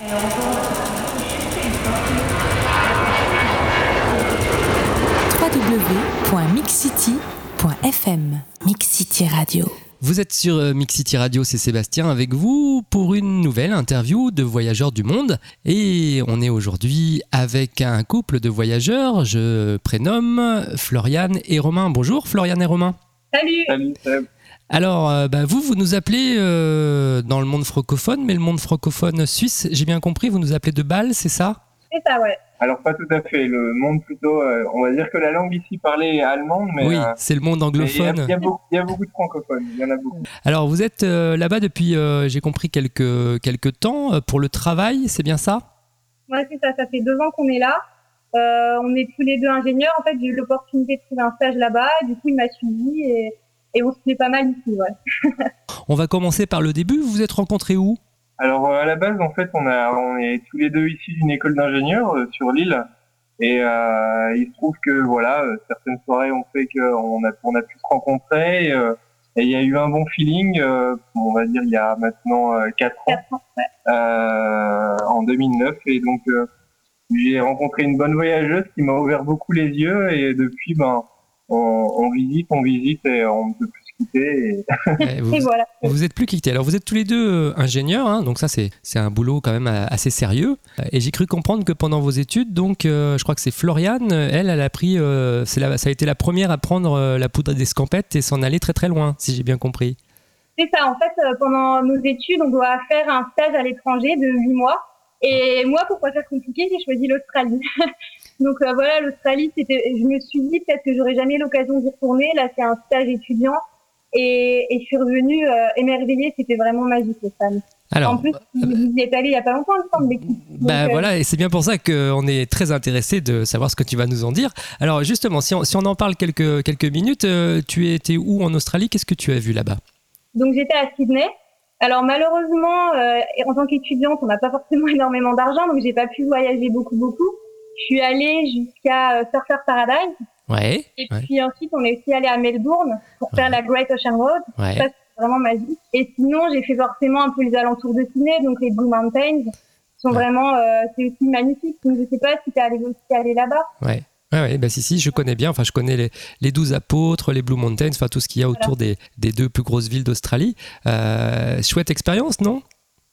www.mixcity.fm Mixcity Radio. Vous êtes sur euh, Mixity Radio, c'est Sébastien avec vous pour une nouvelle interview de voyageurs du monde. Et on est aujourd'hui avec un couple de voyageurs. Je prénomme Floriane et Romain. Bonjour Floriane et Romain. Salut. Salut. Alors, euh, bah, vous, vous nous appelez euh, dans le monde francophone, mais le monde francophone suisse, j'ai bien compris, vous nous appelez de Bâle, c'est ça? C'est ça, ouais. Alors pas tout à fait. Le monde plutôt, euh, on va dire que la langue ici parlée est allemande, mais Oui, euh, c'est le monde il y, anglophone. il y a beaucoup, il y a beaucoup de francophones. Il y en a beaucoup. Alors, vous êtes euh, là-bas depuis, euh, j'ai compris, quelques, quelques temps euh, pour le travail, c'est bien ça? Ouais, c'est ça. Ça fait deux ans qu'on est là. Euh, on est tous les deux ingénieurs. En fait, j'ai eu l'opportunité de trouver un stage là-bas. Du coup, il m'a suivi et, et on se plaît pas mal ici, ouais. On va commencer par le début. Vous vous êtes rencontrés où? Alors euh, à la base, en fait, on a, on est tous les deux issus d'une école d'ingénieurs euh, sur l'île, et euh, il se trouve que voilà, euh, certaines soirées ont fait qu'on a, on a pu se rencontrer. euh, et il y a eu un bon feeling, euh, on va dire il y a maintenant euh, quatre ans. Quatre ans, ouais. euh, en 2009 et donc euh, j'ai rencontré une bonne voyageuse qui m'a ouvert beaucoup les yeux et depuis ben on, on visite, on visite et on ne peut plus se quitter. Et... Vous, Et voilà. vous êtes plus quittés. Alors, vous êtes tous les deux euh, ingénieurs, hein, donc ça, c'est c'est un boulot quand même euh, assez sérieux. Et j'ai cru comprendre que pendant vos études, donc, euh, je crois que c'est Floriane, elle, elle a pris, euh, la- ça a été la première à prendre euh, la poudre d'escampette et s'en aller très très loin, si j'ai bien compris. C'est ça. En fait, euh, pendant nos études, on doit faire un stage à l'étranger de huit mois. Et moi, pour pas faire compliqué, j'ai choisi l'Australie. Donc euh, voilà, l'Australie, c'était. Je me suis dit peut-être que j'aurais jamais l'occasion d'y retourner. Là, c'est un stage étudiant. Et, et je suis revenue euh, émerveillée. C'était vraiment magique, les femmes. Alors, en plus, vous y êtes allé il y a pas longtemps, il me semble. l'équipe. Bah Donc, euh, voilà, et c'est bien pour ça qu'on est très intéressé de savoir ce que tu vas nous en dire. Alors justement, si on, si on en parle quelques, quelques minutes, euh, tu étais où en Australie? Qu'est-ce que tu as vu là-bas? Donc j'étais à Sydney. Alors malheureusement, euh, en tant qu'étudiante, on n'a pas forcément énormément d'argent, donc j'ai pas pu voyager beaucoup beaucoup. Je suis allée jusqu'à euh, Surfer Paradise Ouais, et Ouais. puis ensuite on est aussi allé à Melbourne pour faire Ouais. la Great Ocean Road. ouais. Ça c'est vraiment magique. Et sinon j'ai fait forcément un peu les alentours de Sydney, donc les Blue Mountains sont vraiment, euh, c'est aussi magnifique. Donc je sais pas si t'es allé aussi aller là-bas. Ouais. Ouais, ouais, bah si, si, je connais bien. Enfin, je connais les, les 12 apôtres, les Blue Mountains, enfin tout ce qu'il y a autour des, des deux plus grosses villes d'Australie. Euh, chouette expérience, non?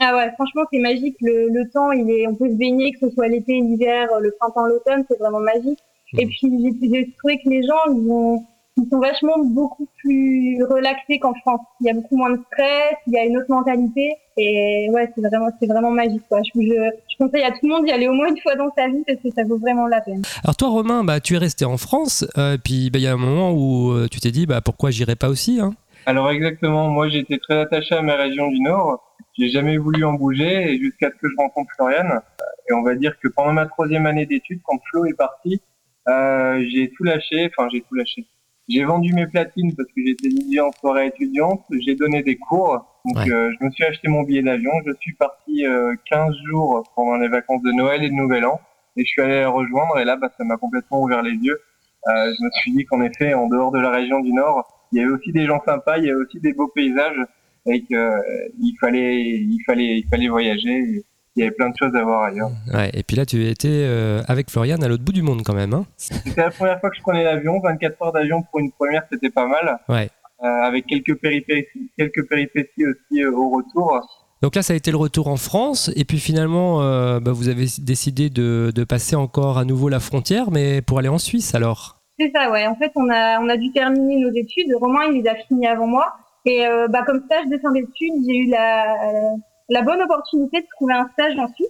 Ah ouais, franchement, c'est magique. Le, le temps, il est, on peut se baigner, que ce soit l'été, l'hiver, le printemps, l'automne, c'est vraiment magique. Et Mhm. puis, j'ai trouvé que les gens, ils, ont, ils sont vachement beaucoup plus relaxés qu'en France. Il y a beaucoup moins de stress, il y a une autre mentalité. Et ouais, c'est vraiment, c'est vraiment magique, quoi. Je, je, je conseille à tout le monde d'y aller au moins une fois dans sa vie parce que ça vaut vraiment la peine. Alors toi, Romain, bah, tu es resté en France, euh, puis bah, il y a un moment où euh, tu t'es dit, bah, pourquoi j'irais pas aussi hein? Alors exactement, moi j'étais très attaché à ma région du Nord. J'ai jamais voulu en bouger et jusqu'à ce que je rencontre Floriane. Et on va dire que pendant ma troisième année d'études, quand Flo est parti, euh, j'ai tout lâché. Enfin, j'ai tout lâché. J'ai vendu mes platines parce que j'étais DJ en soirée étudiante. J'ai donné des cours. Donc, Ouais. euh, je me suis acheté mon billet d'avion. Je suis parti euh, 15 jours pendant les vacances de Noël et de Nouvel An. Et je suis allé la rejoindre. Et là, bah, ça m'a complètement ouvert les yeux. Euh, je me suis dit qu'en effet, en dehors de la région du Nord, il y avait aussi des gens sympas, il y avait aussi des beaux paysages et que euh, fallait, il fallait, il fallait voyager. Il y avait plein de choses à voir ailleurs. Ouais, et puis là, tu étais euh, avec Floriane à l'autre bout du monde quand même. Hein C'était la première fois que je prenais l'avion, 24 heures d'avion pour une première, c'était pas mal. ouais. Euh, avec quelques péripéties, quelques péripéties aussi euh, au retour. Donc là, ça a été le retour en France, et puis finalement, euh, bah, vous avez décidé de, de passer encore à nouveau la frontière, mais pour aller en Suisse alors? C'est ça, ouais. En fait, on a, on a dû terminer nos études. Romain, il les a finies avant moi. Et euh, bah, comme stage de fin d'études, j'ai eu la, la bonne opportunité de trouver un stage en Suisse.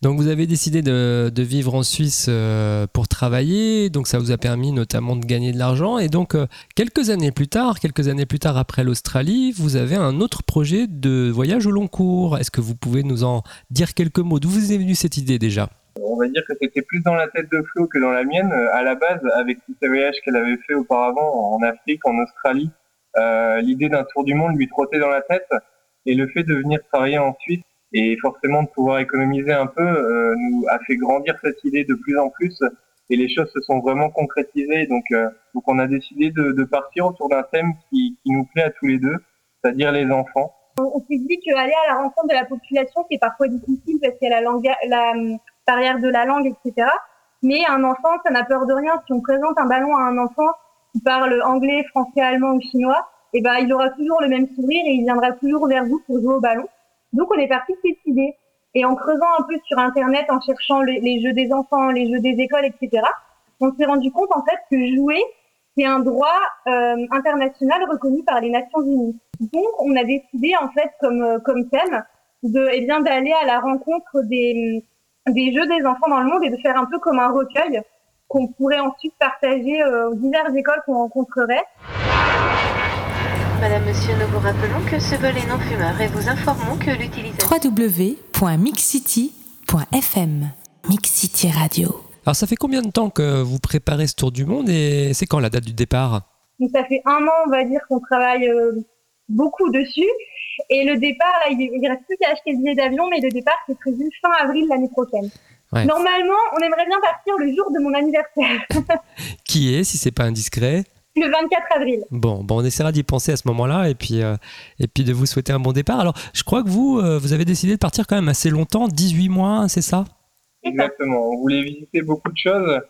Donc vous avez décidé de, de vivre en Suisse euh, pour travailler, donc ça vous a permis notamment de gagner de l'argent. Et donc euh, quelques années plus tard, quelques années plus tard après l'Australie, vous avez un autre projet de voyage au long cours. Est-ce que vous pouvez nous en dire quelques mots? D'où vous est venue cette idée déjà? On va dire que c'était plus dans la tête de Flo que dans la mienne. À la base, avec tous ces voyages qu'elle avait fait auparavant en Afrique, en Australie, l'idée d'un tour du monde lui trottait dans la tête. Et le fait de venir travailler en Suisse et forcément de pouvoir économiser un peu euh, nous a fait grandir cette idée de plus en plus. Et les choses se sont vraiment concrétisées. Donc, euh, donc on a décidé de, de partir autour d'un thème qui, qui nous plaît à tous les deux, c'est-à-dire les enfants. On, s'est dit qu'aller à la rencontre de la population, c'est parfois difficile parce qu'il y a la, langue, la barrière de la langue, etc. Mais un enfant, ça n'a peur de rien. Si on présente un ballon à un enfant qui parle anglais, français, allemand ou chinois, eh ben, il aura toujours le même sourire et il viendra toujours vers vous pour jouer au ballon. Donc, on est parti de cette idée. Et en creusant un peu sur Internet, en cherchant les, jeux des enfants, les jeux des écoles, etc., on s'est rendu compte, en fait, que jouer, c'est un droit euh, international reconnu par les Nations Unies. Donc, on a décidé, en fait, comme, euh, comme thème, de, eh bien, d'aller à la rencontre des, des jeux des enfants dans le monde et de faire un peu comme un recueil qu'on pourrait ensuite partager euh, aux diverses écoles qu'on rencontrerait. Madame, Monsieur, nous vous rappelons que ce vol est non fumeur et vous informons que l'utilisation... www.mixcity.fm Mixcity Radio. Alors ça fait combien de temps que vous préparez ce tour du monde et c'est quand la date du départ? Ça fait un an, on va dire, qu'on travaille euh, beaucoup dessus. Et le départ, là, il, il reste plus qu'à acheter le billet d'avion, mais le départ, c'est prévu fin avril l'année prochaine. Normalement, on aimerait bien partir le jour de mon anniversaire. Qui est, si c'est pas indiscret le 24 avril. Bon, bon on essaiera d'y penser à ce moment-là et puis, euh, et puis de vous souhaiter un bon départ. Alors, je crois que vous, euh, vous avez décidé de partir quand même assez longtemps, 18 mois, c'est ça? Exactement. On voulait visiter beaucoup de choses.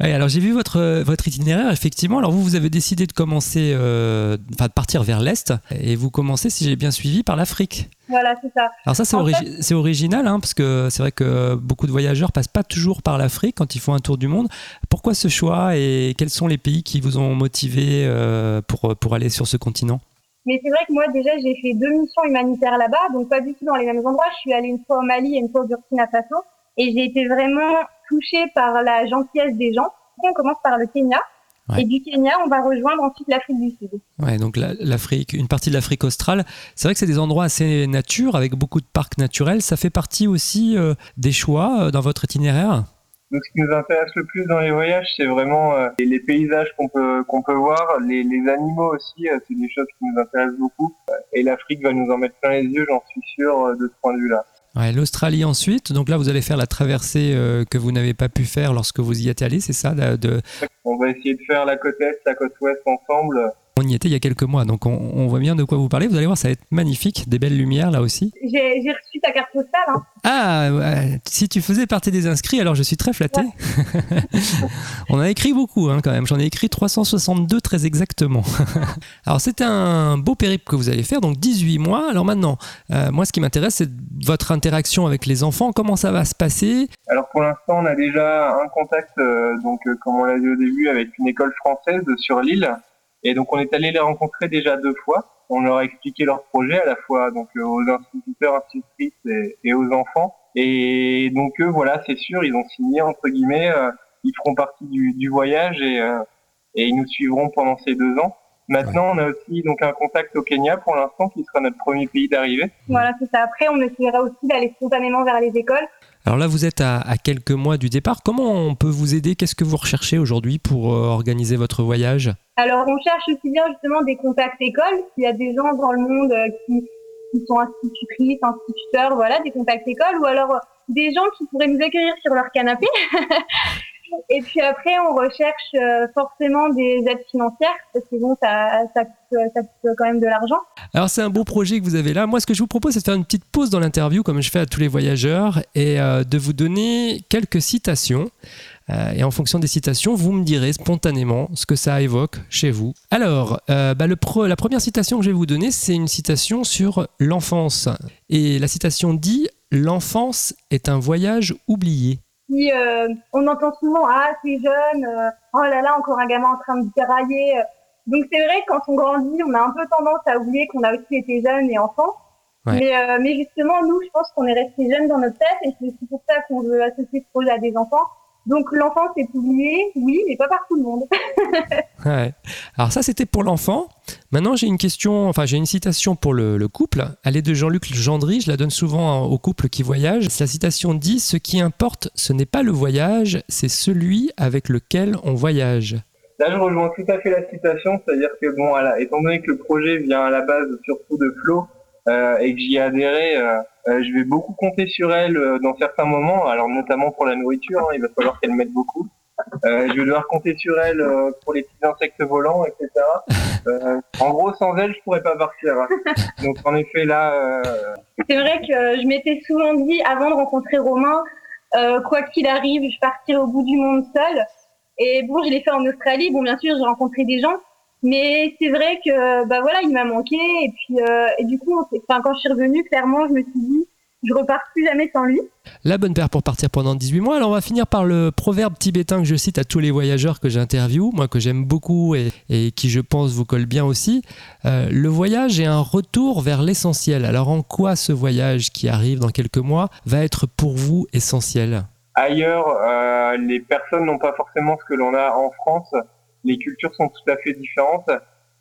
alors j'ai vu votre, votre itinéraire, effectivement. Alors vous, vous avez décidé de commencer, euh, enfin de partir vers l'Est, et vous commencez, si j'ai bien suivi, par l'Afrique. Voilà, c'est ça. Alors ça, c'est, original, hein, parce que c'est vrai que beaucoup de voyageurs passent pas toujours par l'Afrique quand ils font un tour du monde. Pourquoi ce choix et quels sont les pays qui vous ont motivé euh, pour, pour aller sur ce continent? Mais c'est vrai que moi déjà j'ai fait deux missions humanitaires là-bas, donc pas du tout dans les mêmes endroits. Je suis allée une fois au Mali et une fois au Burkina Faso. Et j'ai été vraiment touchée par la gentillesse des gens. On commence par le Kenya. Et du Kenya, on va rejoindre ensuite l'Afrique du Sud. Ouais, donc l'Afrique, une partie de l'Afrique australe. C'est vrai que c'est des endroits assez nature, avec beaucoup de parcs naturels. Ça fait partie aussi euh, des choix euh, dans votre itinéraire? Donc, ce qui nous intéresse le plus dans les voyages, c'est vraiment euh, les paysages qu'on peut qu'on peut voir, les, les animaux aussi, c'est des choses qui nous intéressent beaucoup. Et l'Afrique va nous en mettre plein les yeux, j'en suis sûr, de ce point de vue-là. L'Australie ensuite, donc là vous allez faire la traversée euh, que vous n'avez pas pu faire lorsque vous y êtes allé, c'est ça de... On va essayer de faire la côte est, la côte ouest ensemble. On y était il y a quelques mois, donc on, voit bien de quoi vous parlez. Vous allez voir, ça va être magnifique, des belles lumières là aussi. J'ai reçu ta carte postale. Hein. Ah, si tu faisais partie des inscrits, alors je suis très flatté. on a écrit beaucoup hein, quand même, j'en ai écrit 362 très exactement. alors c'était un beau périple que vous allez faire, donc 18 mois. Alors maintenant, euh, moi ce qui m'intéresse, c'est votre interaction avec les enfants. Comment ça va se passer? Alors pour l'instant, on a déjà un contact, euh, donc euh, comme on l'a dit au début, avec une école française sur l'île. Et donc on est allé les rencontrer déjà deux fois. On leur a expliqué leur projet à la fois donc euh, aux instituteurs, institutrices et, aux enfants. Et donc eux, voilà, c'est sûr, ils ont signé entre guillemets. Euh, ils feront partie du, voyage euh, et ils nous suivront pendant ces deux ans. Maintenant, on a aussi donc un contact au Kenya pour l'instant, qui sera notre premier pays d'arrivée. Voilà, c'est ça. Après, on essaiera aussi d'aller spontanément vers les écoles. Alors là, vous êtes à, à, quelques mois du départ. Comment on peut vous aider? Qu'est-ce que vous recherchez aujourd'hui pour organiser votre voyage? Alors, on cherche aussi bien justement des contacts écoles. S'il y a des gens dans le monde euh, qui, sont institutrices, instituteurs, voilà, des contacts écoles, ou alors euh, des gens qui pourraient nous accueillir sur leur canapé. Et puis après, on recherche euh, forcément des aides financières parce que bon, ça, ça, coûte quand même de l'argent. Alors c'est un beau projet que vous avez là. Moi, ce que je vous propose, c'est de faire une petite pause dans l'interview, comme je fais à tous les voyageurs, et de vous donner quelques citations. Euh, et en fonction des citations, vous me direz spontanément ce que ça évoque chez vous. Alors, euh, bah, la première citation que je vais vous donner, c'est une citation sur l'enfance. Et la citation dit L'enfance est un voyage oublié. Euh, on entend souvent Ah, c'est jeune, oh là là, encore un gamin en train de dérailler. Donc c'est vrai, quand on grandit, on a un peu tendance à oublier qu'on a aussi été jeune et enfant. Mais, mais, justement, nous, je pense qu'on est resté jeunes dans notre tête et c'est pour ça qu'on veut associer ce projet à des enfants. Donc l'enfance est oubliée, oui, mais pas par tout le monde. ouais. Alors ça, c'était pour l'enfant. Maintenant, j'ai une question, enfin j'ai une citation pour le, couple. Elle est de Jean-Luc Gendry, je la donne souvent aux couples qui voyagent. La citation dit Ce qui importe, ce n'est pas le voyage, c'est celui avec lequel on voyage. Là, je rejoins tout à fait la citation, c'est-à-dire que, bon, étant donné que le projet vient à la base surtout de Flo et que j'y ai adhéré, euh, euh, je vais beaucoup compter sur elle euh, dans certains moments, alors notamment pour la nourriture, hein, il va falloir qu'elle m'aide beaucoup. Euh, je vais devoir compter sur elle euh, pour les petits insectes volants, etc. Euh, en gros, sans elle, je pourrais pas partir. hein. Donc en effet, là, euh, C'est vrai que je m'étais souvent dit, avant de rencontrer Romain, euh, quoi qu'il arrive, je partirai au bout du monde seule. Et bon, je l'ai fait en Australie. Bon, bien sûr, j'ai rencontré des gens. Mais c'est vrai que, bah voilà, il m'a manqué. Et puis, euh, et du coup, enfin, quand je suis revenue, clairement, je me suis dit, je repars plus jamais sans lui. La bonne paire pour partir pendant 18 mois. Alors on va finir par le proverbe tibétain que je cite à tous les voyageurs que j'interviewe, moi que j'aime beaucoup et, et qui je pense vous colle bien aussi. Euh, le voyage est un retour vers l'essentiel. Alors en quoi ce voyage qui arrive dans quelques mois va être pour vous essentiel? Ailleurs, euh, les personnes n'ont pas forcément ce que l'on a en France. Les cultures sont tout à fait différentes.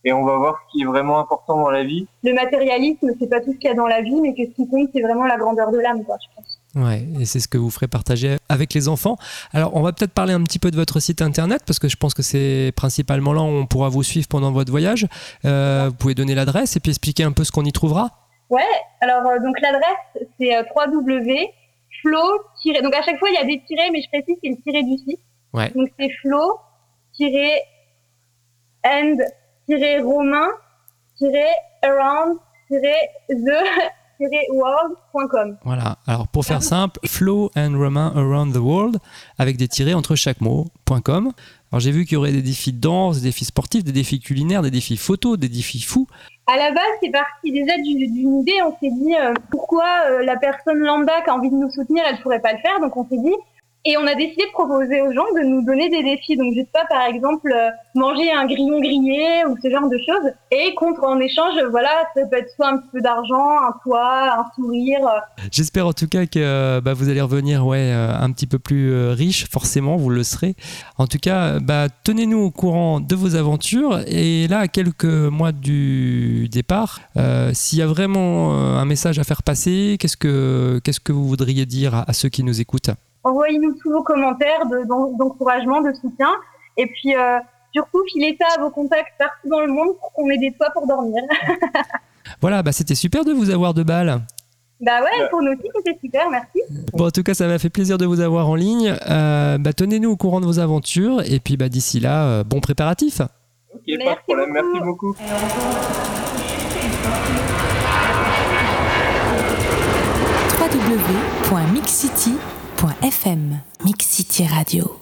Et on va voir ce qui est vraiment important dans la vie. Le matérialisme, c'est pas tout ce qu'il y a dans la vie, mais que ce qui compte, c'est vraiment la grandeur de l'âme, quoi, je pense. Ouais, et c'est ce que vous ferez partager avec les enfants. Alors, on va peut-être parler un petit peu de votre site internet parce que je pense que c'est principalement là où on pourra vous suivre pendant votre voyage. Euh, vous pouvez donner l'adresse et puis expliquer un peu ce qu'on y trouvera. Ouais, alors euh, donc l'adresse c'est euh, www.flow donc à chaque fois il y a des tirets mais je précise c'est le tiret du site. Ouais. Donc c'est flow end romain around the world.com. Voilà. Alors, pour faire simple, Flow and Romain Around the World avec des tirets entre chaque mot.com. Alors, j'ai vu qu'il y aurait des défis de danse, des défis sportifs, des défis culinaires, des défis photos, des défis fous. À la base, c'est parti déjà d'une idée. On s'est dit euh, pourquoi euh, la personne lambda qui a envie de nous soutenir, elle pourrait pas le faire? Donc on s'est dit et on a décidé de proposer aux gens de nous donner des défis. Donc je sais pas, par exemple, euh, manger un grillon grillé ou ce genre de choses. Et contre en échange, voilà, ça peut être soit un petit peu d'argent, un toit, un sourire. euh. J'espère en tout cas que bah, vous allez revenir ouais, euh, un petit peu plus euh, riche, forcément, vous le serez. En tout cas, bah, tenez-nous au courant de vos aventures. Et là, à quelques mois du départ, euh, s'il y a vraiment euh, un message à faire passer, qu'est-ce que, qu'est-ce que vous voudriez dire à ceux qui nous écoutent? Envoyez-nous tous vos commentaires de- d'en- d'encouragement, de soutien. Et puis euh, surtout, filez ça à vos contacts partout dans le monde pour qu'on ait des toits pour dormir. Voilà, bah, c'était super de vous avoir de balles. bah ouais, pour nous aussi, c'était super, merci. Bon, en tout cas, ça m'a fait plaisir de vous avoir en ligne. Euh, bah, tenez-nous au courant de vos aventures. Et puis, bah, d'ici là, euh, bon préparatif. Ok, pas de Merci problème. beaucoup. Merci beaucoup. Mix City Radio.